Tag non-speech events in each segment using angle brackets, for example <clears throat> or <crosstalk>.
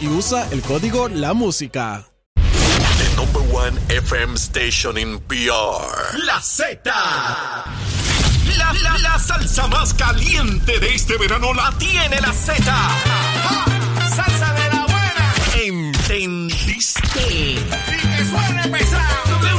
Y usa el código La Música. The number one FM station in PR. La Z. La, la, la salsa más caliente de este verano la tiene la Z. Salsa de la buena. ¿Entendiste? Y que suene pesado.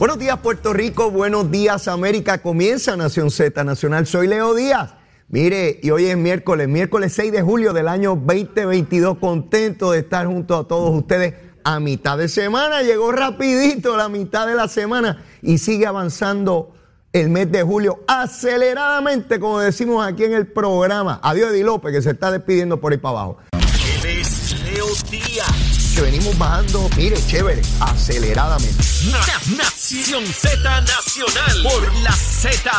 Buenos días Puerto Rico, buenos días América, comienza Nación Z Nacional, soy Leo Díaz. Mire, y hoy es miércoles, miércoles 6 de julio del año 2022, contento de estar junto a todos ustedes a mitad de semana, llegó rapidito la mitad de la semana y sigue avanzando el mes de julio aceleradamente, como decimos aquí en el programa. Adiós Eddie López, que se está despidiendo por ahí para abajo. Leo Díaz. Que venimos bajando, mire, chévere, aceleradamente. Nación Z Nacional por la Z.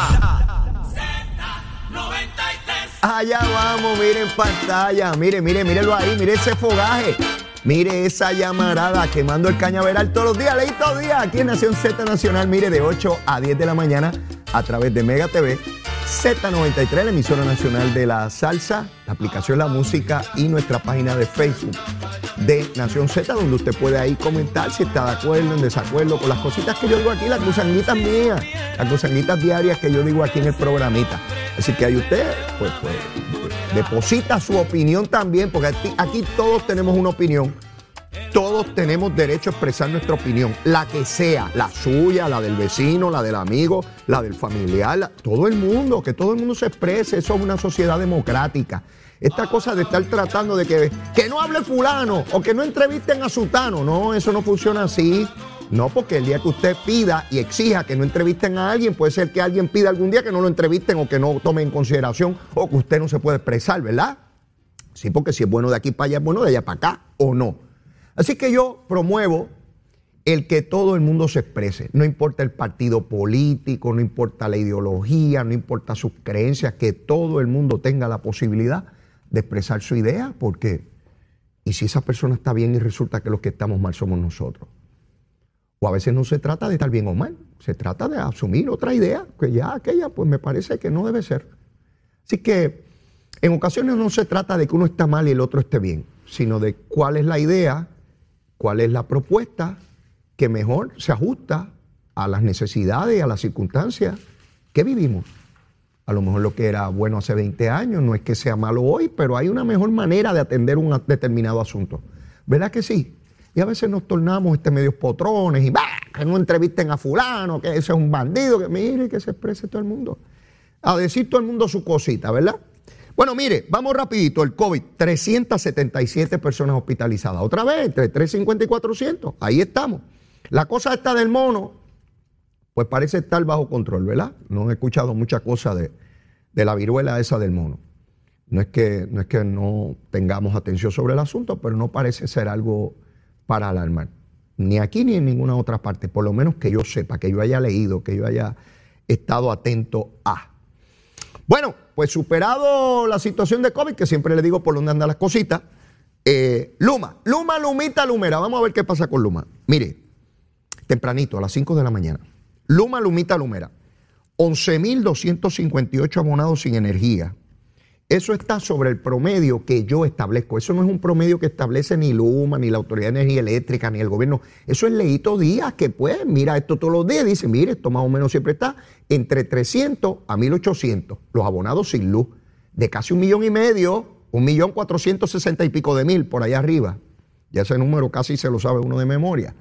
Allá vamos, miren pantalla, mire, mire, mírelo ahí, mire ese fogaje. Mire esa llamarada quemando el cañaveral todos los días, leí todos los días aquí en Nación Z Nacional, mire de 8 a 10 de la mañana a través de Mega TV, Z93, la emisora nacional de la salsa, la aplicación La Música y nuestra página de Facebook de Nación Z, donde usted puede ahí comentar si está de acuerdo, en desacuerdo con las cositas que yo digo aquí, las gusanguitas mías, las gusanguitas diarias que yo digo aquí en el programita. Así que ahí usted, pues, pues deposita su opinión también, porque aquí, todos tenemos una opinión. Todos tenemos derecho a expresar nuestra opinión, la que sea, la suya, la del vecino, la del amigo, la del familiar, todo el mundo, que todo el mundo se exprese, eso es una sociedad democrática. Esta cosa de estar tratando de que, que no hable fulano o que no entrevisten a sutano, no, eso no funciona así. No, porque el día que usted pida y exija que no entrevisten a alguien, puede ser que alguien pida algún día que no lo entrevisten o que no tome en consideración o que usted no se puede expresar, ¿verdad? Sí, porque si es bueno de aquí para allá, es bueno de allá para acá o no. Así que yo promuevo el que todo el mundo se exprese. No importa el partido político, no importa la ideología, no importa sus creencias, que todo el mundo tenga la posibilidad de expresar su idea, porque ¿y si esa persona está bien y resulta que los que estamos mal somos nosotros? O a veces no se trata de estar bien o mal, se trata de asumir otra idea, que ya aquella pues me parece que no debe ser. Así que en ocasiones no se trata de que uno está mal y el otro esté bien, sino de cuál es la idea, cuál es la propuesta que mejor se ajusta a las necesidades y a las circunstancias que vivimos. A lo mejor lo que era bueno hace 20 años no es que sea malo hoy, pero hay una mejor manera de atender un determinado asunto. ¿Verdad que sí? Y a veces nos tornamos este medios potrones y ¡bah! que no entrevisten a fulano, que ese es un bandido, que mire que se exprese todo el mundo. A decir todo el mundo su cosita, ¿verdad? Bueno, mire, vamos rapidito. El COVID, 377 personas hospitalizadas. Otra vez, entre 350 y 400. Ahí estamos. La cosa esta del mono, pues parece estar bajo control, ¿verdad? No he escuchado mucha cosa de, de la viruela esa del mono. No es, que, no es que no tengamos atención sobre el asunto, pero no parece ser algo para alarmar. Ni aquí ni en ninguna otra parte, por lo menos que yo sepa, que yo haya leído, que yo haya estado atento a. Bueno, pues superado la situación de COVID, que siempre le digo por dónde andan las cositas, Eh, Luma, Luma, Lumita, Lumera. Vamos a ver qué pasa con Luma. Mire, tempranito, a las 5 de la mañana. Luma, Lumita, Lumera. 11.258 abonados sin energía. Eso está sobre el promedio que yo establezco. Eso no es un promedio que establece ni Luma, ni la Autoridad de Energía Eléctrica, ni el gobierno. Eso es Leito Díaz, que pues mira esto todos los días. Dice, mire, esto más o menos siempre está entre 300 a 1.800. Los abonados sin luz. De casi un millón y medio, un millón cuatrocientos sesenta y pico de mil por allá arriba. Ya ese número casi se lo sabe uno de memoria.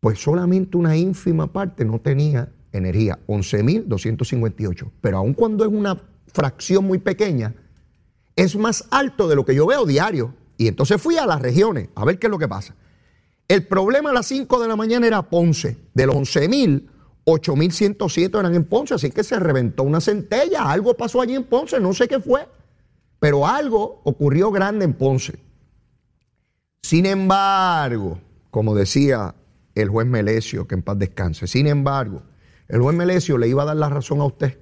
Pues solamente una ínfima parte no tenía energía, 11.258. Pero aun cuando es una fracción muy pequeña, es más alto de lo que yo veo diario. Y entonces fui a las regiones a ver qué es lo que pasa. El problema a las 5 de la mañana era Ponce. De los 11.000, 8.107 eran en Ponce, así que se reventó una centella. Algo pasó allí en Ponce, no sé qué fue, pero algo ocurrió grande en Ponce. Sin embargo, como decía el juez Melesio, que en paz descanse, sin embargo, el juez Melesio le iba a dar la razón a usted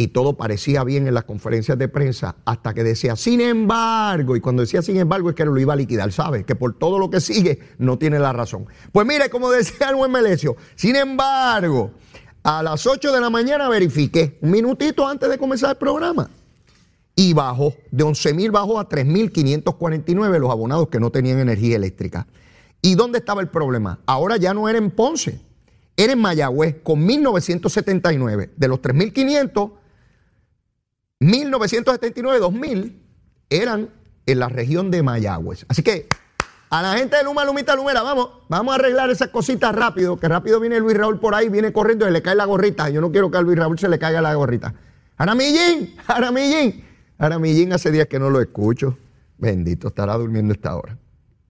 y todo parecía bien en las conferencias de prensa hasta que decía, sin embargo, y cuando decía sin embargo es que lo iba a liquidar, ¿sabe? Que por todo lo que sigue no tiene la razón. Pues mire, como decía el buen Melesio, sin embargo, a las 8 de la mañana verifiqué, un minutito antes de comenzar el programa, y bajó, de 11 mil bajó a 3.549 los abonados que no tenían energía eléctrica. ¿Y dónde estaba el problema? Ahora ya no era en Ponce, era en Mayagüez con 1.979. De los 3.500, 1979-2000 eran en la región de Mayagüez. Así que a la gente de Luma, Lumita, Lumera, vamos, vamos a arreglar esas cositas rápido, que rápido viene Luis Raúl por ahí, viene corriendo y le cae la gorrita. Yo no quiero que a Luis Raúl se le caiga la gorrita. Aramillín, Aramillín. Aramillín hace días que no lo escucho. Bendito, estará durmiendo esta hora.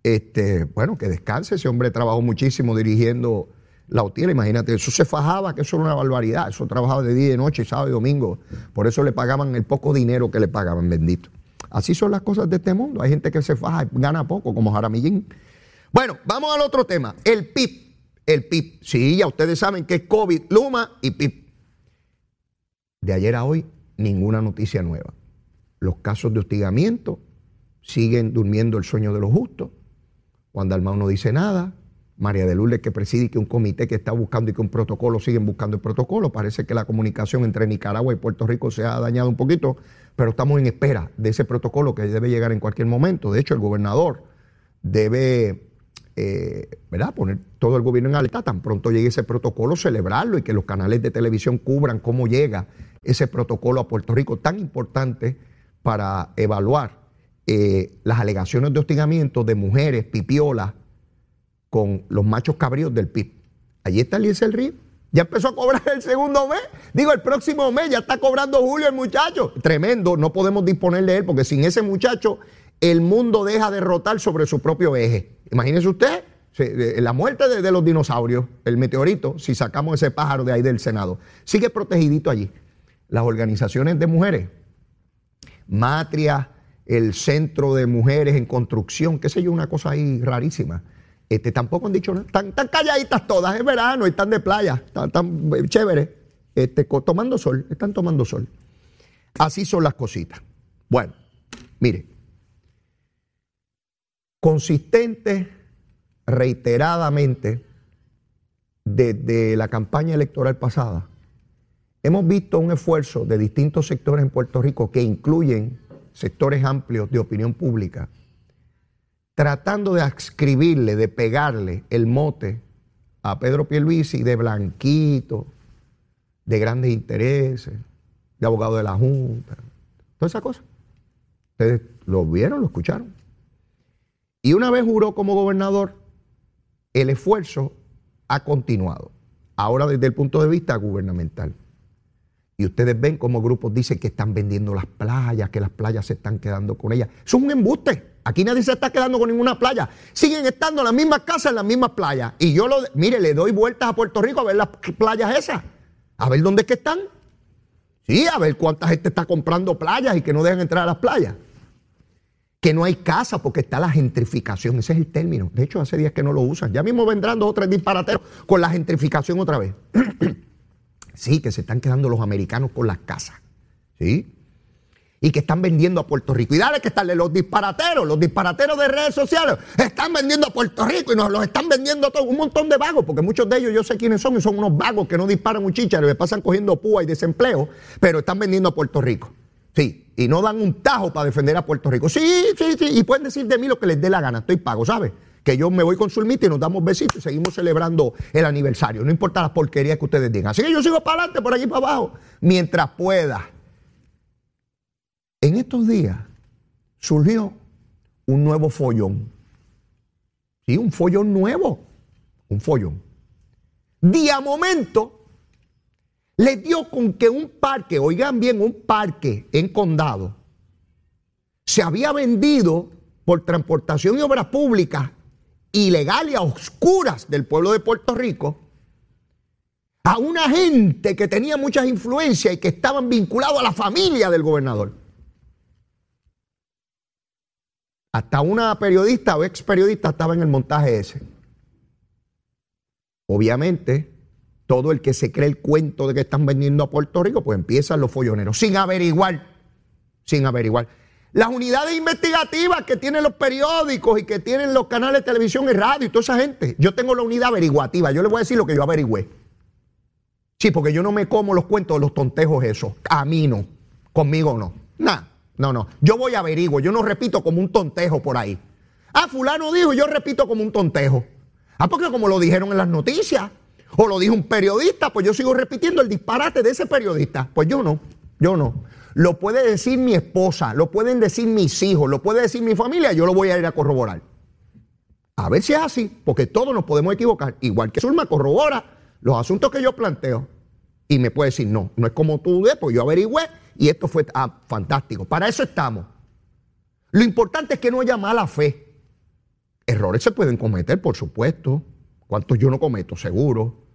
Este, bueno, que descanse. Ese hombre trabajó muchísimo dirigiendo la hotel, imagínate, eso se fajaba, que eso era una barbaridad, eso trabajaba de día y de noche, sábado y domingo, por eso le pagaban el poco dinero que le pagaban, bendito. Así son las cosas de este mundo, hay gente que se faja y gana poco, como Jaramillín. Bueno, vamos al otro tema, el PIB, el PIB, sí, ya ustedes saben que es COVID, Luma y PIB. De ayer a hoy, ninguna noticia nueva. Los casos de hostigamiento siguen durmiendo el sueño de los justos. Juan Dalmau no dice nada, María de Lourdes que preside que un comité que está buscando y que un protocolo siguen buscando el protocolo. Parece que la comunicación entre Nicaragua y Puerto Rico se ha dañado un poquito, pero estamos en espera de ese protocolo que debe llegar en cualquier momento. De hecho, el gobernador debe eh, ¿verdad? poner todo el gobierno en alerta, tan pronto llegue ese protocolo, celebrarlo y que los canales de televisión cubran cómo llega ese protocolo a Puerto Rico, tan importante para evaluar eh, las alegaciones de hostigamiento de mujeres, pipiolas, con los machos cabríos del PIB. Allí está el Río. Ya empezó a cobrar el segundo mes. Digo, el próximo mes ya está cobrando Julio el muchacho. Tremendo, no podemos disponer de él porque sin ese muchacho el mundo deja de rotar sobre su propio eje. Imagínese usted la muerte de, los dinosaurios, el meteorito, si sacamos ese pájaro de ahí del Senado. Sigue protegidito allí. Las organizaciones de mujeres, Matria, el Centro de Mujeres en Construcción, qué sé yo, una cosa ahí rarísima este, tampoco han dicho nada. Están, calladitas todas, es verano, y están de playa, están, chéveres, este, tomando sol, están tomando sol. Así son las cositas. Bueno, mire, consistente, reiteradamente, desde la campaña electoral pasada, hemos visto un esfuerzo de distintos sectores en Puerto Rico que incluyen sectores amplios de opinión pública tratando de adscribirle, de pegarle el mote a Pedro Pierluisi de blanquito, de grandes intereses, de abogado de la Junta, toda esa cosa. Ustedes lo vieron, lo escucharon. Y una vez juró como gobernador, el esfuerzo ha continuado, ahora desde el punto de vista gubernamental. Y ustedes ven cómo grupos dicen que están vendiendo las playas, que las playas se están quedando con ellas. Es un embuste. Aquí nadie se está quedando con ninguna playa. Siguen estando en las mismas casas, en las mismas playas. Y yo lo, mire, le doy vueltas a Puerto Rico a ver las playas esas. A ver dónde es que están. Sí, a ver cuánta gente está comprando playas y que no dejan entrar a las playas. Que no hay casa porque está la gentrificación. Ese es el término. De hecho, hace días que no lo usan. Ya mismo vendrán dos o tres disparateros con la gentrificación otra vez. <clears throat> sí, que se están quedando los americanos con las casas. Sí. Y que están vendiendo a Puerto Rico. Y dale que están los disparateros, los disparateros de redes sociales, están vendiendo a Puerto Rico y nos los están vendiendo a todos, un montón de vagos, porque muchos de ellos yo sé quiénes son y son unos vagos que no disparan un chicharo, le pasan cogiendo púa y desempleo, pero están vendiendo a Puerto Rico. Sí, y no dan un tajo para defender a Puerto Rico. Sí, sí, sí, y pueden decir de mí lo que les dé la gana, estoy pago, ¿sabes? Que yo me voy con Sulmita y nos damos besitos y seguimos celebrando el aniversario, no importa las porquerías que ustedes digan. Así que yo sigo para adelante, por aquí para abajo, mientras pueda. En estos días surgió un nuevo follón. Sí, un follón nuevo. Un follón. Día momento le dio con que un parque, oigan bien, un parque en condado, se había vendido por transportación y obras públicas ilegales a oscuras del pueblo de Puerto Rico a una gente que tenía muchas influencias y que estaban vinculados a la familia del gobernador. Hasta una periodista o ex periodista estaba en el montaje ese. Obviamente, todo el que se cree el cuento de que están vendiendo a Puerto Rico, pues empiezan los folloneros, sin averiguar, sin averiguar. Las unidades investigativas que tienen los periódicos y que tienen los canales de televisión y radio y toda esa gente. Yo tengo la unidad averiguativa, yo les voy a decir lo que yo averigüé. Sí, porque yo no me como los cuentos de los tontejos esos. A mí no, conmigo no. Nada. No, no. Yo voy a averiguo. Yo no repito como un tontejo por ahí. Ah, fulano dijo, yo repito como un tontejo. Ah, porque como lo dijeron en las noticias, o lo dijo un periodista, pues yo sigo repitiendo el disparate de ese periodista. Pues yo no, yo no. Lo puede decir mi esposa, lo pueden decir mis hijos, lo puede decir mi familia, yo lo voy a ir a corroborar. A ver si es así, porque todos nos podemos equivocar. Igual que Zulma corrobora los asuntos que yo planteo. Y me puede decir, no, no es como tú pues yo averigüé y esto fue ah, fantástico. Para eso estamos. Lo importante es que no haya mala fe. Errores se pueden cometer, por supuesto. ¿Cuántos yo no cometo? Seguro.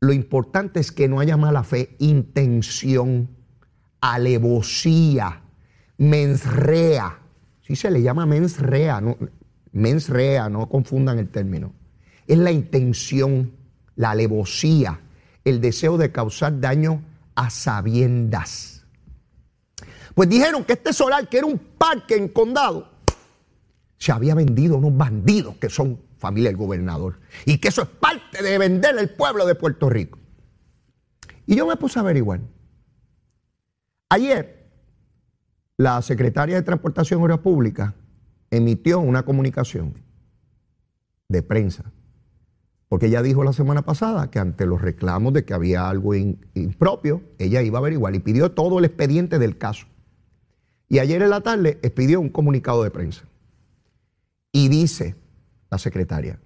Lo importante es que no haya mala fe, intención, alevosía, mensrea. Sí se le llama mensrea, no, mensrea, no confundan el término. Es la intención, la alevosía, el deseo de causar daño a sabiendas. Pues dijeron que este solar, que era un parque en condado, se había vendido a unos bandidos que son familia del gobernador. Y que eso es parte de vender el pueblo de Puerto Rico. Y yo me puse a averiguar. Ayer, la secretaria de Transportación y Obras Públicas emitió una comunicación de prensa porque ella dijo la semana pasada que ante los reclamos de que había algo impropio, ella iba a averiguar y pidió todo el expediente del caso. Y ayer en la tarde expidió un comunicado de prensa. Y dice la secretaria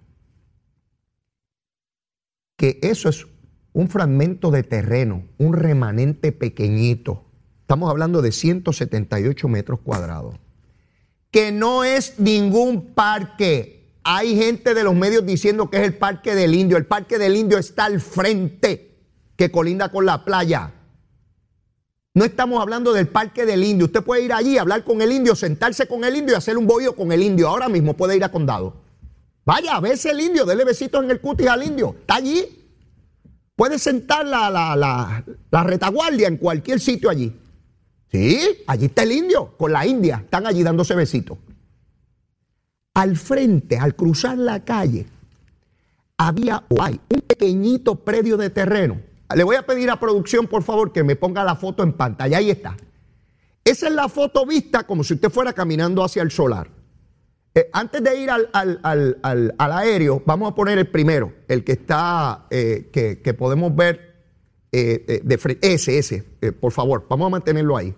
que eso es un fragmento de terreno, un remanente pequeñito. Estamos hablando de 178 metros cuadrados. Que no es ningún parque, hay gente de los medios diciendo que es el Parque del Indio. El Parque del Indio está al frente, que colinda con la playa. No estamos hablando del Parque del Indio. Usted puede ir allí, hablar con el indio, sentarse con el indio y hacer un bohío con el indio. Ahora mismo puede ir a condado. Vaya, vese el indio, dele besitos en el cutis al indio. Está allí. Puede sentar la, la, la retaguardia en cualquier sitio allí. Sí, allí está el indio con la india. Están allí dándose besitos al frente, al cruzar la calle, había o hay un pequeñito predio de terreno. Le voy a pedir a producción, por favor, que me ponga la foto en pantalla. Ahí está. Esa es la foto vista como si usted fuera caminando hacia el solar. Eh, antes de ir al, aéreo, vamos a poner el primero, el que está, eh, que, podemos ver eh, de frente. Ese, ese, por favor, vamos a mantenerlo ahí.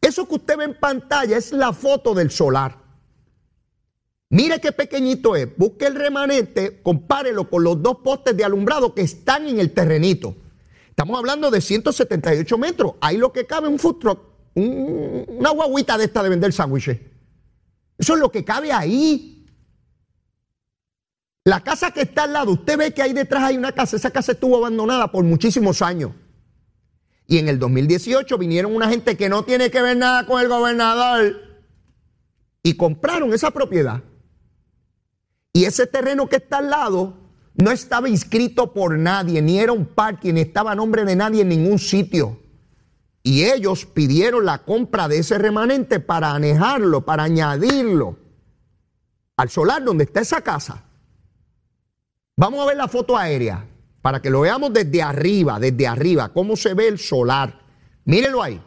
Eso que usted ve en pantalla es la foto del solar. Mire qué pequeñito es. Busque el remanente, compárelo con los dos postes de alumbrado que están en el terrenito. Estamos hablando de 178 metros. Ahí lo que cabe un food truck, una guaguita de esta de vender sándwiches. Eso es lo que cabe ahí. La casa que está al lado, usted ve que ahí detrás hay una casa. Esa casa estuvo abandonada por muchísimos años. Y en el 2018 vinieron una gente que no tiene que ver nada con el gobernador y compraron esa propiedad. Y ese terreno que está al lado no estaba inscrito por nadie, ni era un parque, ni estaba a nombre de nadie en ningún sitio. Y ellos pidieron la compra de ese remanente para anejarlo, para añadirlo al solar donde está esa casa. Vamos a ver la foto aérea para que lo veamos desde arriba, desde arriba, cómo se ve el solar. Mírenlo ahí.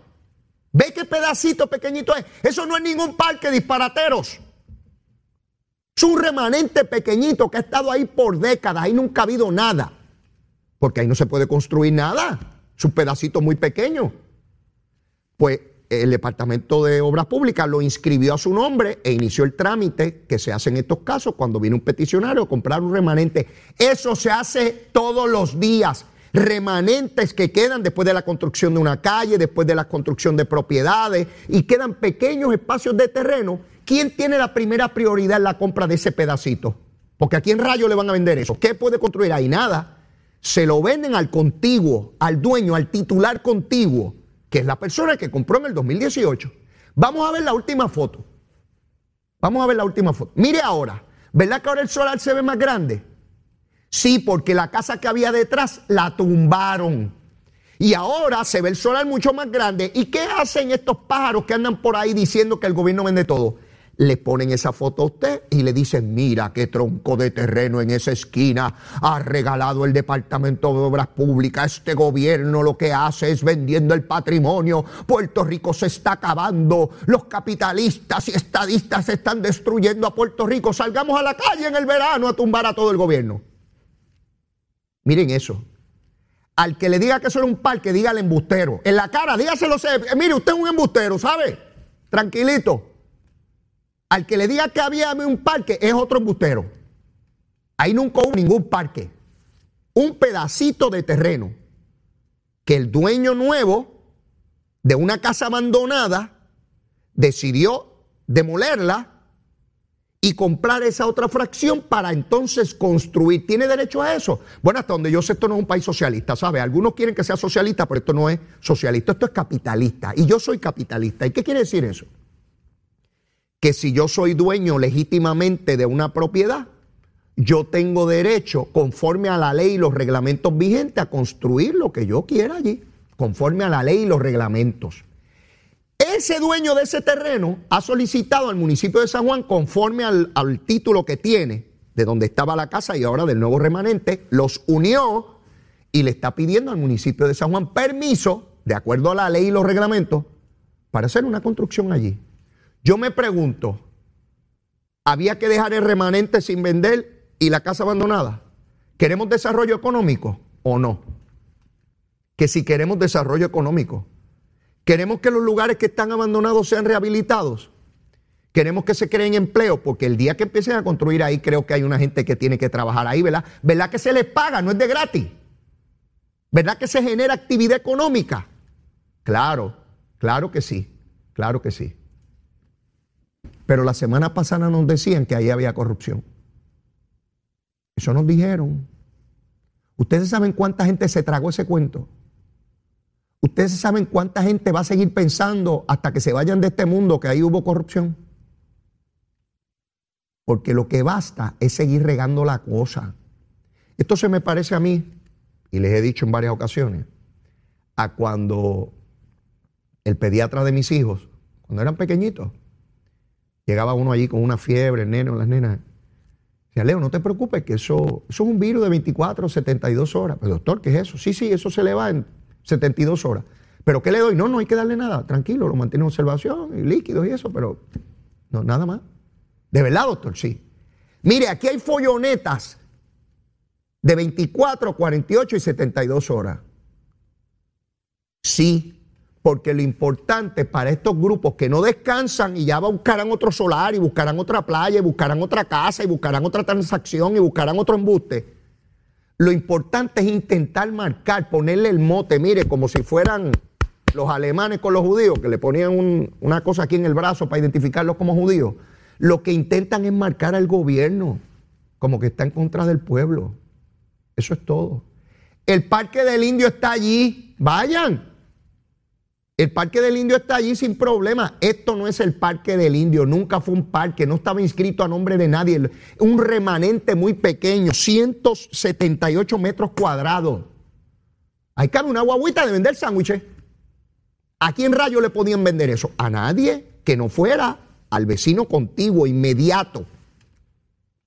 ¿Ve qué pedacito pequeñito es? Eso no es ningún parque disparateros. Es un remanente pequeñito que ha estado ahí por décadas. Ahí nunca ha habido nada. Porque ahí no se puede construir nada. Es un pedacito muy pequeño. Pues el Departamento de Obras Públicas lo inscribió a su nombre e inició el trámite que se hace en estos casos cuando viene un peticionario a comprar un remanente. Eso se hace todos los días. Remanentes que quedan después de la construcción de una calle, después de la construcción de propiedades y quedan pequeños espacios de terreno. ¿Quién tiene la primera prioridad en la compra de ese pedacito? Porque aquí en Rayo le van a vender eso. ¿Qué puede construir ahí? Nada. Se lo venden al contiguo, al dueño, al titular contiguo que es la persona que compró en el 2018. Vamos a ver la última foto. Vamos a ver la última foto. Mire ahora, ¿verdad que ahora el solar se ve más grande? Sí, porque la casa que había detrás la tumbaron. Y ahora se ve el solar mucho más grande. ¿Y qué hacen estos pájaros que andan por ahí diciendo que el gobierno vende todo? Le ponen esa foto a usted y le dicen, mira qué tronco de terreno en esa esquina ha regalado el Departamento de Obras Públicas. Este gobierno lo que hace es vendiendo el patrimonio. Puerto Rico se está acabando. Los capitalistas y estadistas están destruyendo a Puerto Rico. Salgamos a la calle en el verano a tumbar a todo el gobierno. Miren eso. Al que le diga que eso es un parque, dígale embustero. En la cara, dígaselo. Mire, usted es un embustero, ¿sabe? Tranquilito. Al que le diga que había un parque es otro embustero. Ahí nunca hubo ningún parque. Un pedacito de terreno que el dueño nuevo de una casa abandonada decidió demolerla y comprar esa otra fracción para entonces construir. ¿Tiene derecho a eso? Bueno, hasta donde yo sé, esto no es un país socialista, ¿sabe? Algunos quieren que sea socialista, pero esto no es socialista, esto es capitalista. Y yo soy capitalista. ¿Y qué quiere decir eso? Que si yo soy dueño legítimamente de una propiedad, yo tengo derecho, conforme a la ley y los reglamentos vigentes, a construir lo que yo quiera allí, conforme a la ley y los reglamentos. Ese dueño de ese terreno ha solicitado al municipio de San Juan, conforme al, al título que tiene, de donde estaba la casa y ahora del nuevo remanente, los unió y le está pidiendo al municipio de San Juan permiso, de acuerdo a la ley y los reglamentos, para hacer una construcción allí. Yo me pregunto, ¿había que dejar el remanente sin vender y la casa abandonada? ¿Queremos desarrollo económico o no? Que si queremos desarrollo económico, queremos que los lugares que están abandonados sean rehabilitados. Queremos que se creen empleo, porque el día que empiecen a construir ahí, creo que hay una gente que tiene que trabajar ahí, ¿verdad? ¿Verdad que se les paga? No es de gratis. ¿Verdad que se genera actividad económica? Claro, claro que sí, claro que sí. Pero la semana pasada nos decían que ahí había corrupción. Eso nos dijeron. Ustedes saben cuánta gente se tragó ese cuento. Ustedes saben cuánta gente va a seguir pensando hasta que se vayan de este mundo que ahí hubo corrupción. Porque lo que basta es seguir regando la cosa. Esto se me parece a mí, y les he dicho en varias ocasiones, a cuando el pediatra de mis hijos, cuando eran pequeñitos, Llegaba uno allí con una fiebre, el nene o las nenas. Decía, Leo, no te preocupes, que eso, eso es un virus de 24 o 72 horas. Pero doctor, ¿qué es eso? Sí, sí, eso se le va en 72 horas. ¿Pero qué le doy? No, no hay que darle nada. Tranquilo, lo mantiene en observación y líquidos y eso, pero no, nada más. ¿De verdad, doctor? Sí. Mire, aquí hay follonetas de 24, 48 y 72 horas. Sí, porque lo importante para estos grupos que no descansan y ya buscarán otro solar y buscarán otra playa y buscarán otra casa y buscarán otra transacción y buscarán otro embuste, lo importante es intentar marcar, ponerle el mote, mire, como si fueran los alemanes con los judíos, que le ponían una cosa aquí en el brazo para identificarlos como judíos. Lo que intentan es marcar al gobierno como que está en contra del pueblo. Eso es todo. El parque del indio está allí. Vayan. El Parque del Indio está allí sin problema. Esto no es el Parque del Indio, nunca fue un parque, no estaba inscrito a nombre de nadie. Un remanente muy pequeño, 178 metros cuadrados. Hay que una guaguita de vender sándwiches. ¿A quién rayo le podían vender eso? A nadie que no fuera al vecino contiguo, inmediato,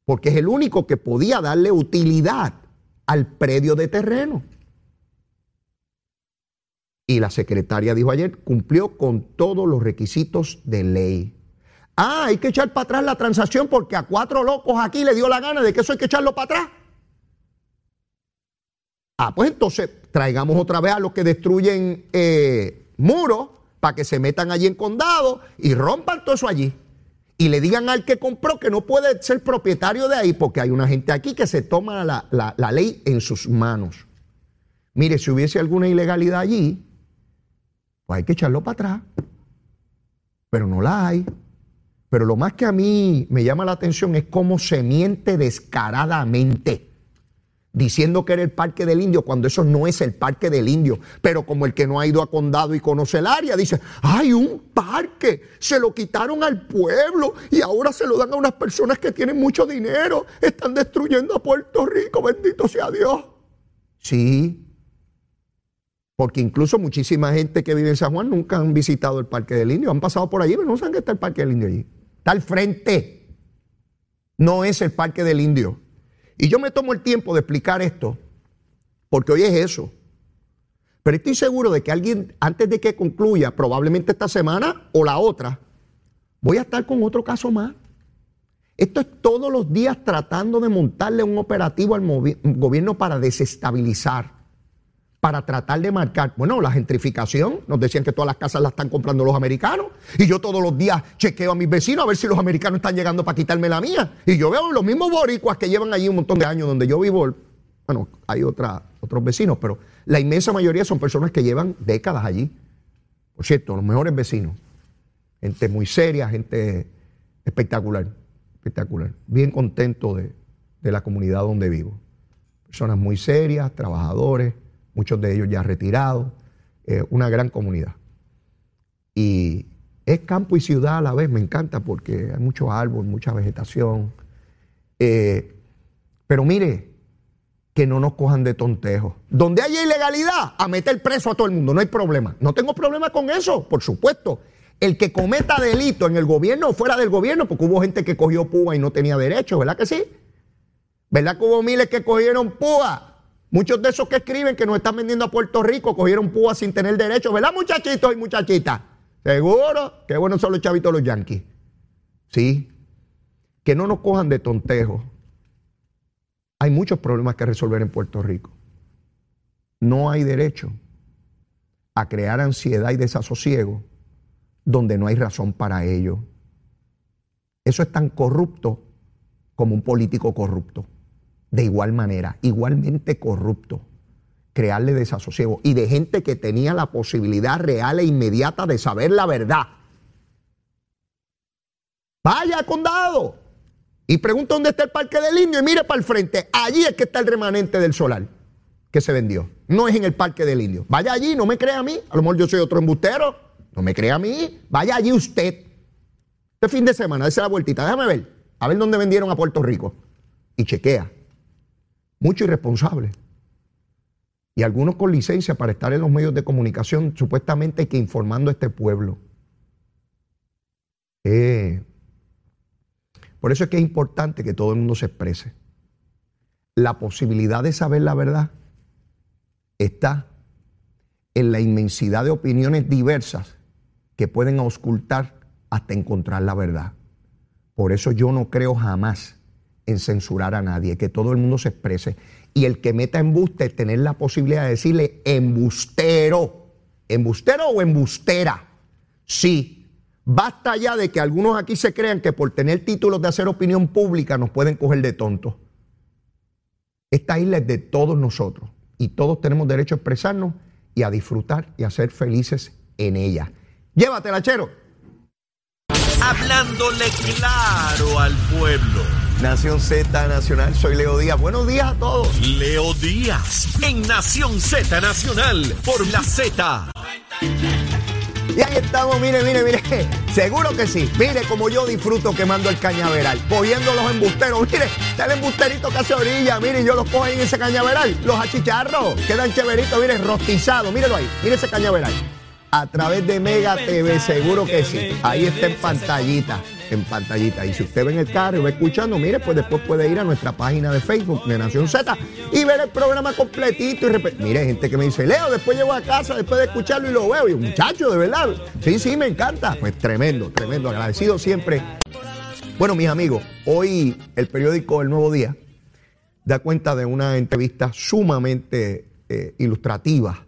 porque es el único que podía darle utilidad al predio de terreno. Y la secretaria dijo ayer, cumplió con todos los requisitos de ley. Ah, hay que echar para atrás la transacción porque a cuatro locos aquí le dio la gana de que eso hay que echarlo para atrás. Ah, pues entonces traigamos otra vez a los que destruyen eh, muros para que se metan allí en condado y rompan todo eso allí. Y le digan al que compró que no puede ser propietario de ahí porque hay una gente aquí que se toma la, la ley en sus manos. Mire, si hubiese alguna ilegalidad allí, pues hay que echarlo para atrás. Pero no la hay. Pero lo más que a mí me llama la atención es cómo se miente descaradamente diciendo que era el Parque del Indio cuando eso no es el Parque del Indio. Pero como el que no ha ido a Condado y conoce el área, dice, hay un parque, se lo quitaron al pueblo y ahora se lo dan a unas personas que tienen mucho dinero, están destruyendo a Puerto Rico, bendito sea Dios. Sí, porque incluso muchísima gente que vive en San Juan nunca han visitado el Parque del Indio, han pasado por allí, pero no saben que está el Parque del Indio allí. Está al frente. No es el Parque del Indio. Y yo me tomo el tiempo de explicar esto, porque hoy es eso. Pero estoy seguro de que alguien, antes de que concluya, probablemente esta semana o la otra, voy a estar con otro caso más. Esto es todos los días tratando de montarle un operativo al gobierno para desestabilizar para tratar de marcar. Bueno, la gentrificación, nos decían que todas las casas las están comprando los americanos. Y yo todos los días chequeo a mis vecinos a ver si los americanos están llegando para quitarme la mía. Y yo veo los mismos boricuas que llevan allí un montón de años donde yo vivo. Bueno, hay otra, otros vecinos, pero la inmensa mayoría son personas que llevan décadas allí. Por cierto, los mejores vecinos. Gente muy seria, gente espectacular. Espectacular. Bien contento de, de la comunidad donde vivo. Personas muy serias, trabajadores muchos de ellos ya retirados, eh, una gran comunidad. Y es campo y ciudad a la vez, me encanta porque hay muchos árboles, mucha vegetación. Eh, pero mire, que no nos cojan de tontejo. Donde haya ilegalidad, a meter preso a todo el mundo, no hay problema. No tengo problema con eso, por supuesto. El que cometa delito en el gobierno o fuera del gobierno, porque hubo gente que cogió púa y no tenía derecho, ¿verdad que sí? ¿Verdad que hubo miles que cogieron púa Muchos de esos que escriben que nos están vendiendo a Puerto Rico cogieron púa sin tener derecho, ¿verdad, muchachitos y muchachitas? Seguro, qué bueno son los chavitos los yanquis. Sí, que no nos cojan de tontejo. Hay muchos problemas que resolver en Puerto Rico. No hay derecho a crear ansiedad y desasosiego donde no hay razón para ello. Eso es tan corrupto como un político corrupto de igual manera, igualmente corrupto, crearle desasosiego y de gente que tenía la posibilidad real e inmediata de saber la verdad. Vaya al condado y pregunta dónde está el Parque del Indio y mire para el frente. Allí es que está el remanente del solar que se vendió. No es en el Parque del Indio. Vaya allí, no me crea a mí. A lo mejor yo soy otro embustero. No me crea a mí. Vaya allí usted. Este fin de semana, dése la vueltita. Déjame ver. A ver dónde vendieron a Puerto Rico. Y chequea mucho irresponsable. Y algunos con licencia para estar en los medios de comunicación, supuestamente que informando a este pueblo. Eh, por eso es que es importante que todo el mundo se exprese. La posibilidad de saber la verdad está en la inmensidad de opiniones diversas que pueden auscultar hasta encontrar la verdad. Por eso yo no creo jamás en censurar a nadie, que todo el mundo se exprese. Y el que meta embuste, tener la posibilidad de decirle embustero. ¿Embustero o embustera? Sí. Basta ya de que algunos aquí se crean que por tener títulos de hacer opinión pública nos pueden coger de tontos. Esta isla es de todos nosotros y todos tenemos derecho a expresarnos y a disfrutar y a ser felices en ella. Llévatela, chero. Hablándole claro al pueblo. Nación Z Nacional, soy Leo Díaz. Buenos días a todos. Leo Díaz, en Nación Z Nacional, por la Z. Y ahí estamos, mire, mire, mire. <laughs> Seguro que sí. Mire como yo disfruto quemando el cañaveral, cogiendo los embusteros. Mire, está el embusterito que hace orilla. Mire, yo los cojo ahí en ese cañaveral. Los achicharros quedan chéveritos, mire, rostizados. Mírelo ahí. Mire ese cañaveral. A través de Mega TV, seguro que sí. Ahí está en pantallita, en pantallita. Y si usted ve en el carro y va escuchando, mire, pues después puede ir a nuestra página de Facebook de Nación Z y ver el programa completito. Y mire, hay gente que me dice, Leo, después llego a casa después de escucharlo y lo veo. Y un muchacho, de verdad. Sí, sí, me encanta. Pues tremendo, tremendo. Agradecido siempre. Bueno, mis amigos, hoy el periódico El Nuevo Día da cuenta de una entrevista sumamente eh, ilustrativa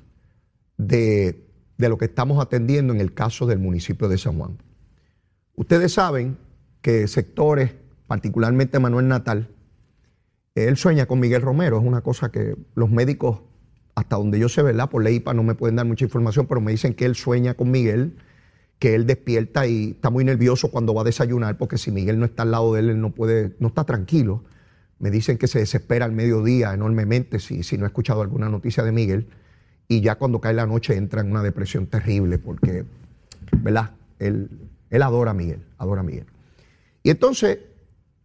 de de lo que estamos atendiendo en el caso del municipio de San Juan. Ustedes saben que sectores, particularmente Manuel Natal, él sueña con Miguel Romero, es una cosa que los médicos, hasta donde yo sé, ¿verdad? Por ley no me pueden dar mucha información, pero me dicen que él sueña con Miguel, que él despierta y está muy nervioso cuando va a desayunar, porque si Miguel no está al lado de él, él no puede, no está tranquilo. Me dicen que se desespera al mediodía enormemente si, si no ha escuchado alguna noticia de Miguel y ya cuando cae la noche entra en una depresión terrible porque, ¿verdad? Él, adora a Miguel, adora a Miguel. Y entonces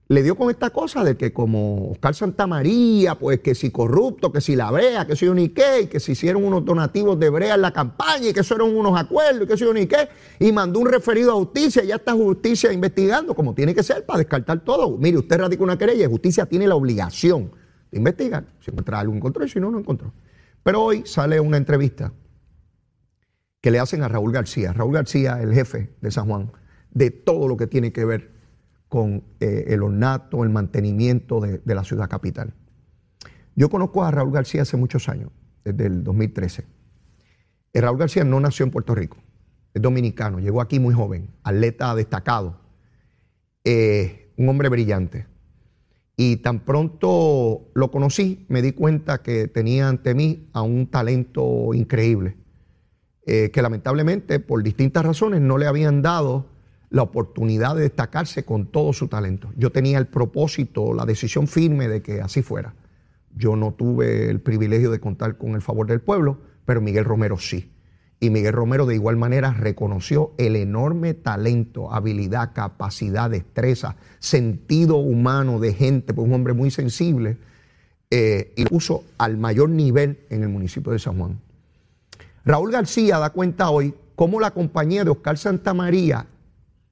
le dio con esta cosa de que como Oscar Santamaría, pues que si corrupto, que si la brea, que si qué, y que se hicieron unos donativos de brea en la campaña y que eso eran unos acuerdos y que si qué, y mandó un referido a justicia y ya está justicia investigando como tiene que ser para descartar todo. Mire, usted radicó una querella y justicia tiene la obligación de investigar. Si encuentra algo encontró y si no, no encontró. Pero hoy sale una entrevista que le hacen a Raúl García. Raúl García, el jefe de San Juan, de todo lo que tiene que ver con eh, el ornato, el mantenimiento de, la ciudad capital. Yo conozco a Raúl García hace muchos años, desde el 2013. Eh, Raúl García no nació en Puerto Rico, es dominicano, llegó aquí muy joven, atleta destacado, eh, un hombre brillante. Y tan pronto lo conocí, me di cuenta que tenía ante mí a un talento increíble, eh, que lamentablemente por distintas razones no le habían dado la oportunidad de destacarse con todo su talento. Yo tenía el propósito, la decisión firme de que así fuera. Yo no tuve el privilegio de contar con el favor del pueblo, pero Miguel Romero sí. Y Miguel Romero de igual manera reconoció el enorme talento, habilidad, capacidad, destreza, sentido humano de gente, pues un hombre muy sensible, eh, y lo puso al mayor nivel en el municipio de San Juan. Raúl García da cuenta hoy cómo la compañía de Oscar Santamaría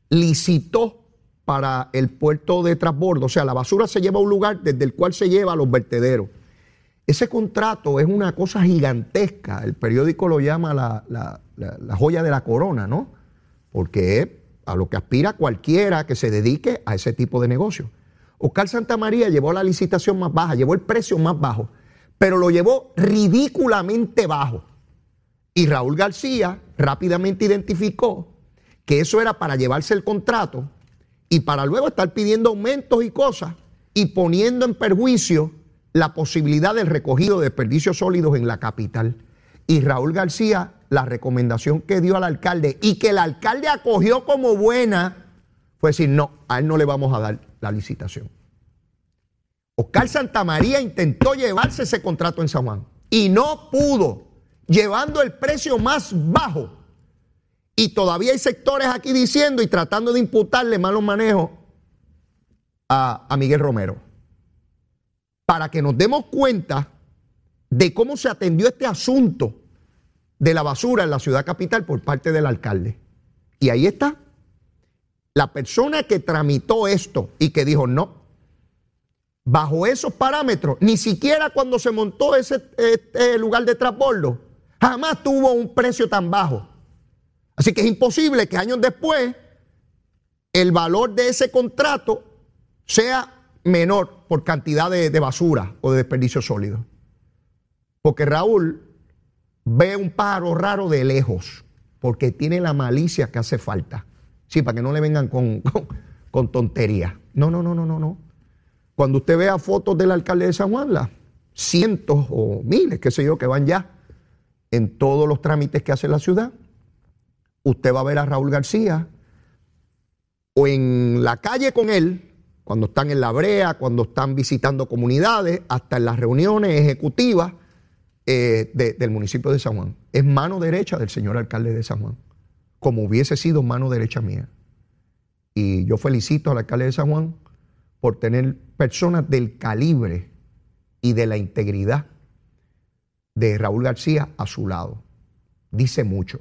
licitó para el puerto de transbordo, o sea, la basura se lleva a un lugar desde el cual se lleva a los vertederos ese contrato es una cosa gigantesca. El periódico lo llama la, joya de la corona, ¿no? Porque es a lo que aspira cualquiera que se dedique a ese tipo de negocio. Oscar Santamaría llevó la licitación más baja, llevó el precio más bajo, pero lo llevó ridículamente bajo. Y Raúl García rápidamente identificó que eso era para llevarse el contrato y para luego estar pidiendo aumentos y cosas y poniendo en perjuicio la posibilidad del recogido de desperdicios sólidos en la capital. Y Raúl García, la recomendación que dio al alcalde y que el alcalde acogió como buena, fue decir, no, a él no le vamos a dar la licitación. Oscar Santamaría intentó llevarse ese contrato en San Juan y no pudo, llevando el precio más bajo. Y todavía hay sectores aquí diciendo y tratando de imputarle malos manejos a, a Miguel Romero para que nos demos cuenta de cómo se atendió este asunto de la basura en la ciudad capital por parte del alcalde. Y ahí está. La persona que tramitó esto y que dijo no, bajo esos parámetros, ni siquiera cuando se montó ese este lugar de transbordo, jamás tuvo un precio tan bajo. Así que es imposible que años después el valor de ese contrato sea menor por cantidad de, basura o de desperdicio sólido. Porque Raúl ve un pájaro raro de lejos, porque tiene la malicia que hace falta. Sí, para que no le vengan con, <laughs> con, tonterías. No, no, no, no, no, no. Cuando usted vea fotos del alcalde de San Juan, las cientos o miles, qué sé yo, que van ya en todos los trámites que hace la ciudad, usted va a ver a Raúl García o en la calle con él, cuando están en la brea, cuando están visitando comunidades, hasta en las reuniones ejecutivas eh, del municipio de San Juan. Es mano derecha del señor alcalde de San Juan, como hubiese sido mano derecha mía. Y yo felicito al alcalde de San Juan por tener personas del calibre y de la integridad de Raúl García a su lado. Dice mucho.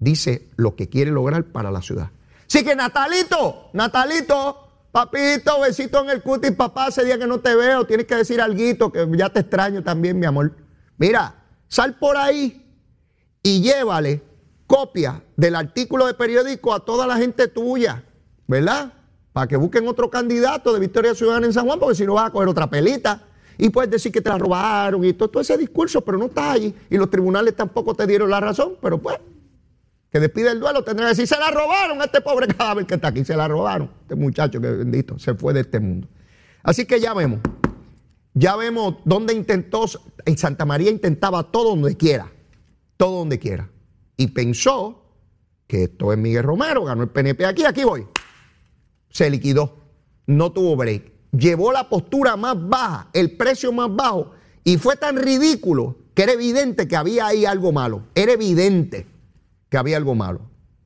dice lo que quiere lograr para la ciudad. Así que Natalito, Natalito, papito, besito en el cutis, papá, ese día que no te veo, tienes que decir algo, que ya te extraño también, mi amor. Mira, sal por ahí y llévale copia del artículo de periódico a toda la gente tuya, ¿verdad? Para que busquen otro candidato de Victoria Ciudadana en San Juan, porque si no vas a coger otra pelita. Y puedes decir que te la robaron y todo, todo ese discurso, pero no está allí. Y los tribunales tampoco te dieron la razón, pero pues, que despide el duelo, tendrá que decir, se la robaron a este pobre cadáver que está aquí, se la robaron. Este muchacho que bendito se fue de este mundo. Así que ya vemos, ya vemos dónde intentó, en Santa María intentaba todo donde quiera, todo donde quiera. Y pensó que esto es Miguel Romero, ganó el PNP aquí, aquí voy. Se liquidó, no tuvo break llevó la postura más baja, el precio más bajo, y fue tan ridículo que era evidente que había ahí algo malo. Era evidente que había algo malo.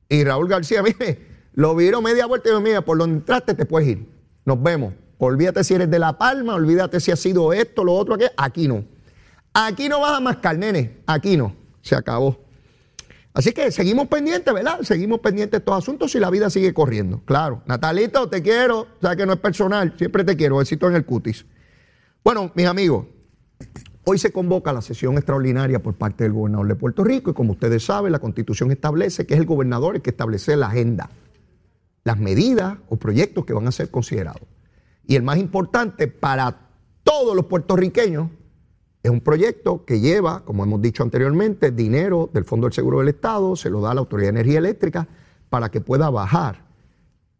Y Raúl García, <laughs> mire, lo vieron media vuelta y dijo, mira, por donde entraste te puedes ir. Nos vemos. Olvídate si eres de La Palma, olvídate si ha sido esto, lo otro, aquí. Aquí no. Aquí no vas a mascar, nene. Aquí no. Se acabó. Así que seguimos pendientes, ¿verdad? Seguimos pendientes de estos asuntos y la vida sigue corriendo. Claro. Natalito, te quiero. O que no es personal. Siempre te quiero. Besito en el cutis. Bueno, mis amigos, hoy se convoca la sesión extraordinaria por parte del gobernador de Puerto Rico y como ustedes saben, la constitución establece que es el gobernador el que establece la agenda, las medidas o proyectos que van a ser considerados. Y el más importante para todos los puertorriqueños es un proyecto que lleva, como hemos dicho anteriormente, dinero del Fondo del Seguro del Estado, se lo da a la Autoridad de Energía Eléctrica para que pueda bajar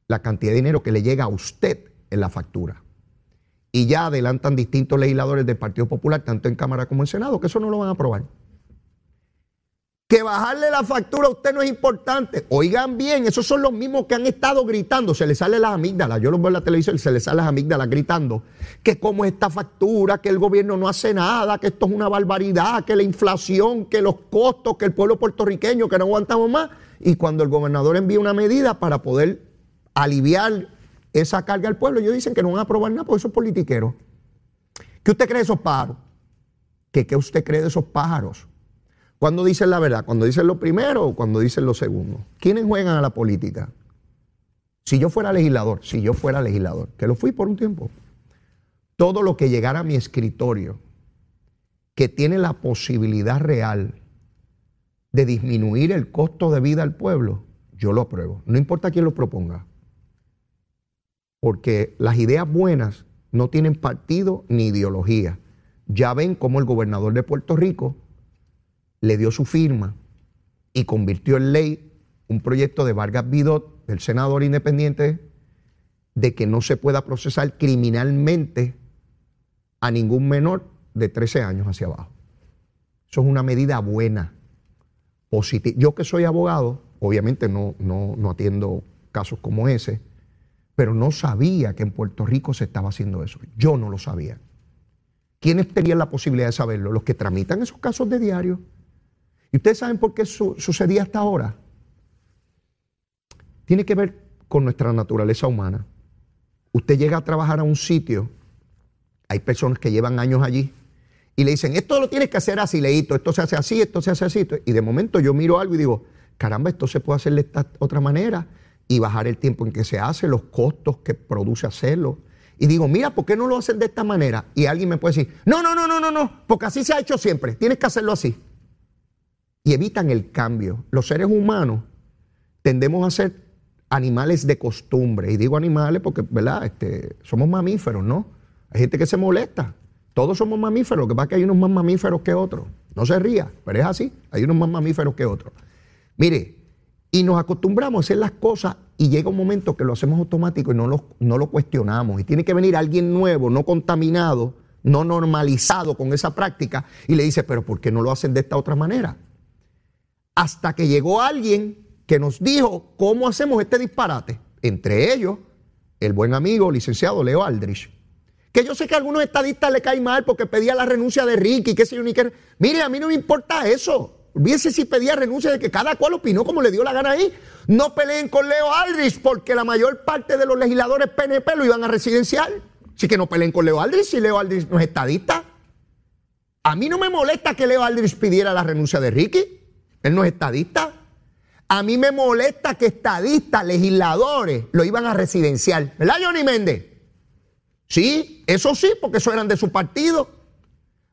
la cantidad de dinero que le llega a usted en la factura. Y ya adelantan distintos legisladores del Partido Popular, tanto en Cámara como en Senado, que eso no lo van a aprobar que bajarle la factura a usted no es importante. Oigan bien, esos son los mismos que han estado gritando, se les sale las amígdalas, yo los veo en la televisión y se les sale las amígdalas gritando que como esta factura, que el gobierno no hace nada, que esto es una barbaridad, que la inflación, que los costos, que el pueblo puertorriqueño, que no aguantamos más. Y cuando el gobernador envía una medida para poder aliviar esa carga al pueblo, ellos dicen que no van a aprobar nada porque esos politiqueros. ¿Qué usted cree de esos pájaros? ¿Qué, ¿Qué usted cree de esos pájaros? ¿Cuándo dicen la verdad? ¿Cuando dicen lo primero o cuando dicen lo segundo? ¿Quiénes juegan a la política? Si yo fuera legislador, si yo fuera legislador, que lo fui por un tiempo, todo lo que llegara a mi escritorio que tiene la posibilidad real de disminuir el costo de vida al pueblo, yo lo apruebo. No importa quién lo proponga. Porque las ideas buenas no tienen partido ni ideología. Ya ven cómo el gobernador de Puerto Rico le dio su firma y convirtió en ley un proyecto de Vargas Vidot, del senador independiente, de que no se pueda procesar criminalmente a ningún menor de 13 años hacia abajo. Eso es una medida buena, positiva. Yo que soy abogado, obviamente no, no, no atiendo casos como ese, pero no sabía que en Puerto Rico se estaba haciendo eso. Yo no lo sabía. ¿Quiénes tenían la posibilidad de saberlo? Los que tramitan esos casos de diario ¿Y ustedes saben por qué sucedía hasta ahora? Tiene que ver con nuestra naturaleza humana. Usted llega a trabajar a un sitio, hay personas que llevan años allí, y le dicen, esto lo tienes que hacer así, leíto, esto se hace así, esto se hace así. Y de momento yo miro algo y digo, caramba, esto se puede hacer de esta otra manera y bajar el tiempo en que se hace, los costos que produce hacerlo. Y digo, mira, ¿por qué no lo hacen de esta manera? Y alguien me puede decir, no, no, no, no, no, no, porque así se ha hecho siempre, tienes que hacerlo así y evitan el cambio. Los seres humanos tendemos a ser animales de costumbre. Y digo animales porque, ¿verdad? Este, somos mamíferos, ¿no? Hay gente que se molesta. Todos somos mamíferos. Lo que pasa es que hay unos más mamíferos que otros. No se ría, pero es así. Hay unos más mamíferos que otros. Mire, y nos acostumbramos a hacer las cosas y llega un momento que lo hacemos automático y no lo, cuestionamos. Y tiene que venir alguien nuevo, no contaminado, no normalizado con esa práctica y le dice, pero ¿por qué no lo hacen de esta otra manera? hasta que llegó alguien que nos dijo cómo hacemos este disparate. Entre ellos, el buen amigo licenciado Leo Aldrich. Que yo sé que a algunos estadistas le cae mal porque pedía la renuncia de Ricky, qué sé yo, ni qué. Mire, a mí no me importa eso. Olvídese si pedía renuncia de que cada cual opinó como le dio la gana ahí. No peleen con Leo Aldrich porque la mayor parte de los legisladores PNP lo iban a residencial. Así que no peleen con Leo Aldrich si Leo Aldrich no es estadista. A mí no me molesta que Leo Aldrich pidiera la renuncia de Ricky. Él no es estadista. A mí me molesta que estadistas, legisladores, lo iban a residencial. ¿Verdad, Johnny Méndez? Sí, eso sí, porque eso eran de su partido.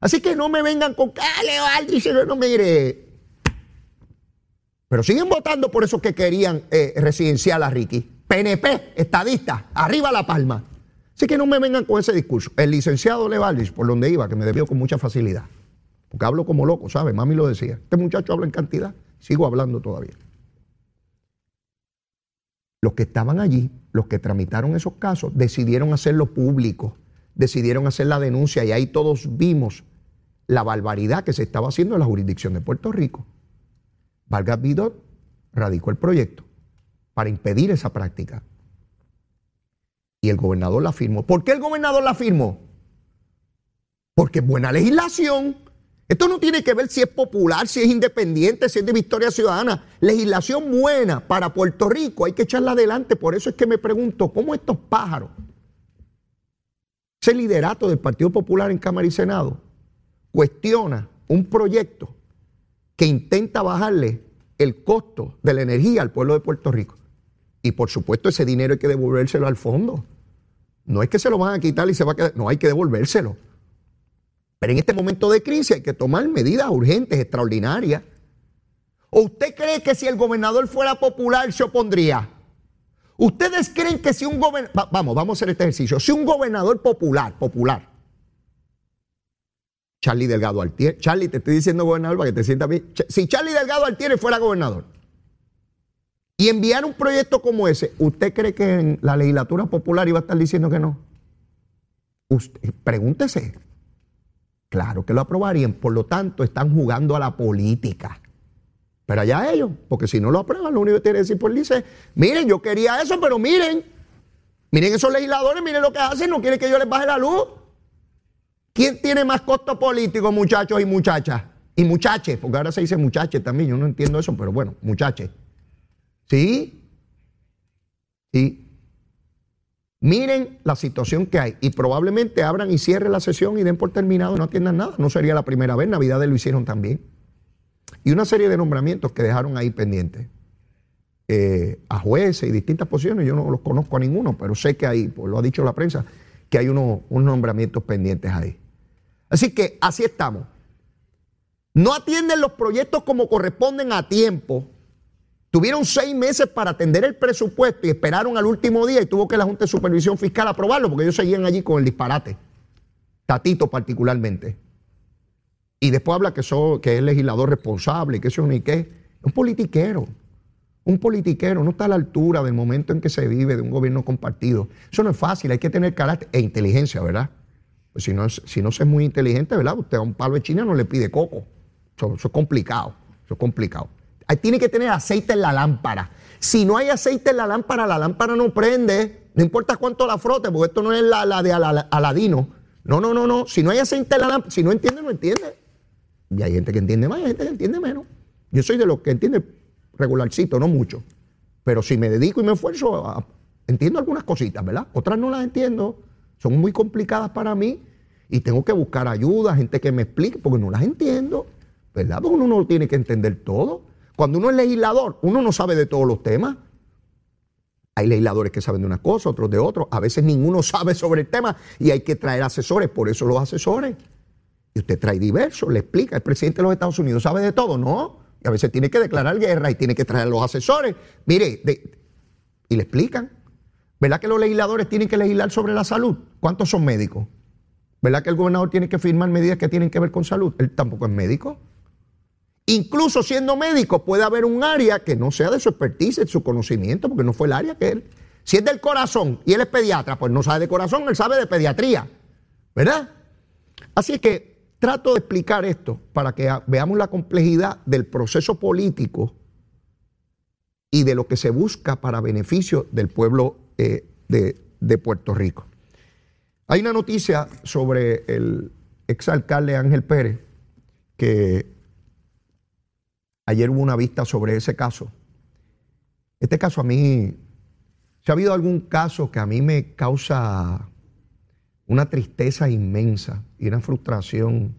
Así que no me vengan con ah, Leo Aldrich, no mire. Pero siguen votando por esos que querían eh, residencial a Ricky. PNP, estadista, arriba la palma. Así que no me vengan con ese discurso. El licenciado Leo Aldrich, por donde iba, que me debió con mucha facilidad. Porque hablo como loco, ¿sabe? Mami lo decía. Este muchacho habla en cantidad. Sigo hablando todavía. Los que estaban allí, los que tramitaron esos casos, decidieron hacerlo público, decidieron hacer la denuncia y ahí todos vimos la barbaridad que se estaba haciendo en la jurisdicción de Puerto Rico. Vargas Vidot radicó el proyecto para impedir esa práctica. Y el gobernador la firmó. ¿Por qué el gobernador la firmó? Porque es buena legislación. Esto no tiene que ver si es popular, si es independiente, si es de Victoria Ciudadana. Legislación buena para Puerto Rico, hay que echarla adelante. Por eso es que me pregunto, ¿cómo estos pájaros, ese liderato del Partido Popular en Cámara y Senado, cuestiona un proyecto que intenta bajarle el costo de la energía al pueblo de Puerto Rico? Y por supuesto ese dinero hay que devolvérselo al fondo. No es que se lo van a quitar y se va a quedar, no hay que devolvérselo. Pero en este momento de crisis hay que tomar medidas urgentes, extraordinarias. ¿O usted cree que si el gobernador fuera popular se opondría? ¿Ustedes creen que si un gobernador, vamos, vamos a hacer este ejercicio, si un gobernador popular, popular, Charlie Delgado Altier, Charlie, te estoy diciendo gobernador para que te sientas bien, si Charlie Delgado Altier fuera gobernador y enviar un proyecto como ese, ¿usted cree que en la legislatura popular iba a estar diciendo que no? Usted, pregúntese. Claro que lo aprobarían, por lo tanto están jugando a la política. Pero allá ellos, porque si no lo aprueban, lo único que tiene que decir, pues dice, miren, yo quería eso, pero miren, miren esos legisladores, miren lo que hacen, no quieren que yo les baje la luz. ¿Quién tiene más costo político, muchachos y muchachas? Y muchaches, porque ahora se dice muchaches también, yo no entiendo eso, pero bueno, muchaches. ¿Sí? Sí. Miren la situación que hay y probablemente abran y cierren la sesión y den por terminado y no atiendan nada. No sería la primera vez, Navidades lo hicieron también. Y una serie de nombramientos que dejaron ahí pendientes. Eh, a jueces y distintas posiciones, yo no los conozco a ninguno, pero sé que hay, pues lo ha dicho la prensa, que hay unos, unos nombramientos pendientes ahí. Así que así estamos. No atienden los proyectos como corresponden a tiempo Tuvieron seis meses para atender el presupuesto y esperaron al último día y tuvo que la Junta de Supervisión Fiscal aprobarlo porque ellos seguían allí con el disparate. Tatito particularmente. Y después habla que, que es legislador responsable, que eso ni qué. Un politiquero. Un politiquero no está a la altura del momento en que se vive de un gobierno compartido. Eso no es fácil, hay que tener carácter e inteligencia, ¿verdad? Pues si no, si no se es muy inteligente, ¿verdad? Usted a un palo de China no le pide coco. eso es complicado, eso es complicado tiene que tener aceite en la lámpara. Si no hay aceite en la lámpara, la lámpara no prende. No importa cuánto la frote, porque esto no es la, de Aladino. No, no, no, no. Si no hay aceite en la lámpara, si no entiende, no entiende. Y hay gente que entiende más, hay gente que entiende menos. Yo soy de los que entiende regularcito, no mucho. Pero si me dedico y me esfuerzo, entiendo algunas cositas, ¿verdad? Otras no las entiendo. Son muy complicadas para mí y tengo que buscar ayuda, gente que me explique, porque no las entiendo, ¿verdad? Porque uno no tiene que entender todo. Cuando uno es legislador, uno no sabe de todos los temas. Hay legisladores que saben de una cosa, otros de otro. A veces ninguno <laughs> sabe sobre el tema y hay que traer asesores, por eso los asesores. Y usted trae diversos, le explica. El presidente de los Estados Unidos sabe de todo, ¿no? Y a veces tiene que declarar guerra y tiene que traer a los asesores. Mire, y le explican. ¿Verdad que los legisladores tienen que legislar sobre la salud? ¿Cuántos son médicos? ¿Verdad que el gobernador tiene que firmar medidas que tienen que ver con salud? Él tampoco es médico. Incluso siendo médico puede haber un área que no sea de su expertise, de su conocimiento, porque no fue el área que él. Si es del corazón y él es pediatra, pues no sabe de corazón, él sabe de pediatría. ¿Verdad? Así que trato de explicar esto para que veamos la complejidad del proceso político y de lo que se busca para beneficio del pueblo eh, de Puerto Rico. Hay una noticia sobre el exalcalde Ángel Pérez que Ayer hubo una vista sobre ese caso. Este caso a mí, si ha habido algún caso que a mí me causa una tristeza inmensa y una frustración,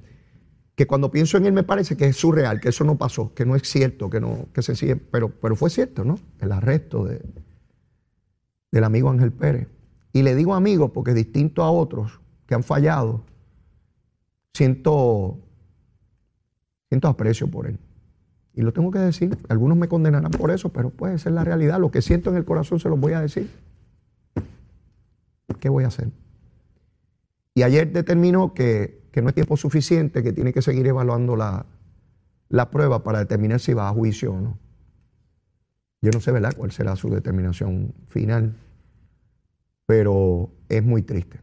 que cuando pienso en él me parece que es surreal, que eso no pasó, que no es cierto, que no, que se sigue, pero, pero fue cierto, ¿no? El arresto de, del amigo Ángel Pérez. Y le digo amigo porque distinto a otros que han fallado, siento, siento aprecio por él. Y lo tengo que decir. Algunos me condenarán por eso, pero puede ser la realidad. Lo que siento en el corazón se los voy a decir. ¿Qué voy a hacer? Y ayer determinó que que no es tiempo suficiente, que tiene que seguir evaluando la, prueba para determinar si va a juicio o no. Yo no sé, ¿verdad?, cuál será su determinación final, pero es muy triste.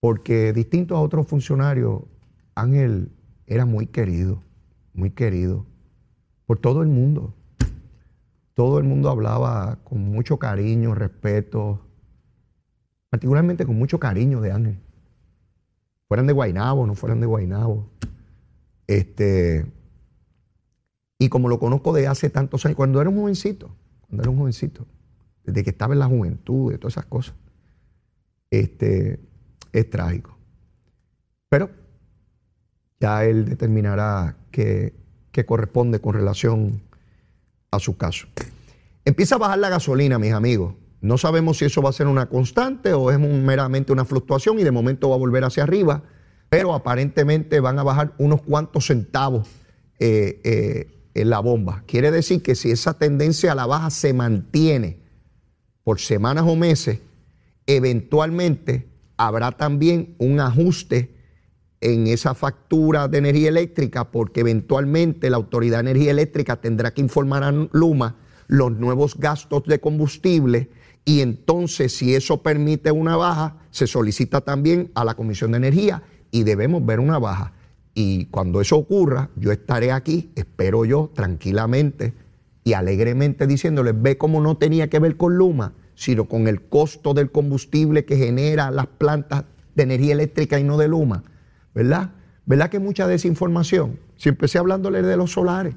Porque distinto a otros funcionarios, Ángel era muy querido, muy querido por todo el mundo. Todo el mundo hablaba con mucho cariño, respeto, particularmente con mucho cariño de Ángel fueran de Guainabo, no fueran de Guainabo. Este, y como lo conozco de hace tantos años, cuando era un jovencito, cuando era un jovencito, desde que estaba en la juventud, de todas esas cosas, este, es trágico. Pero ya él determinará qué, qué corresponde con relación a su caso. Empieza a bajar la gasolina, mis amigos. No sabemos si eso va a ser una constante o es meramente una fluctuación y de momento va a volver hacia arriba, pero aparentemente van a bajar unos cuantos centavos eh, eh, en la bomba. Quiere decir que si esa tendencia a la baja se mantiene por semanas o meses, eventualmente habrá también un ajuste en esa factura de energía eléctrica porque eventualmente la Autoridad de Energía Eléctrica tendrá que informar a Luma los nuevos gastos de combustible y entonces si eso permite una baja, se solicita también a la Comisión de Energía y debemos ver una baja. Y cuando eso ocurra, yo estaré aquí, espero yo, tranquilamente y alegremente diciéndoles, ve cómo no tenía que ver con Luma, sino con el costo del combustible que genera las plantas de energía eléctrica y no de Luma. ¿Verdad? ¿Verdad que mucha desinformación? Si empecé hablándole de los solares.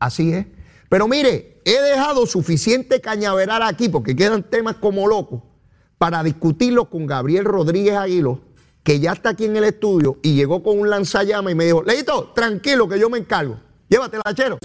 Así es. Pero mire, he dejado suficiente cañaveral aquí porque quedan temas como locos para discutirlo con Gabriel Rodríguez Aguilo, que ya está aquí en el estudio y llegó con un lanzallamas y me dijo, Leito, tranquilo que yo me encargo. Llévatela, chero.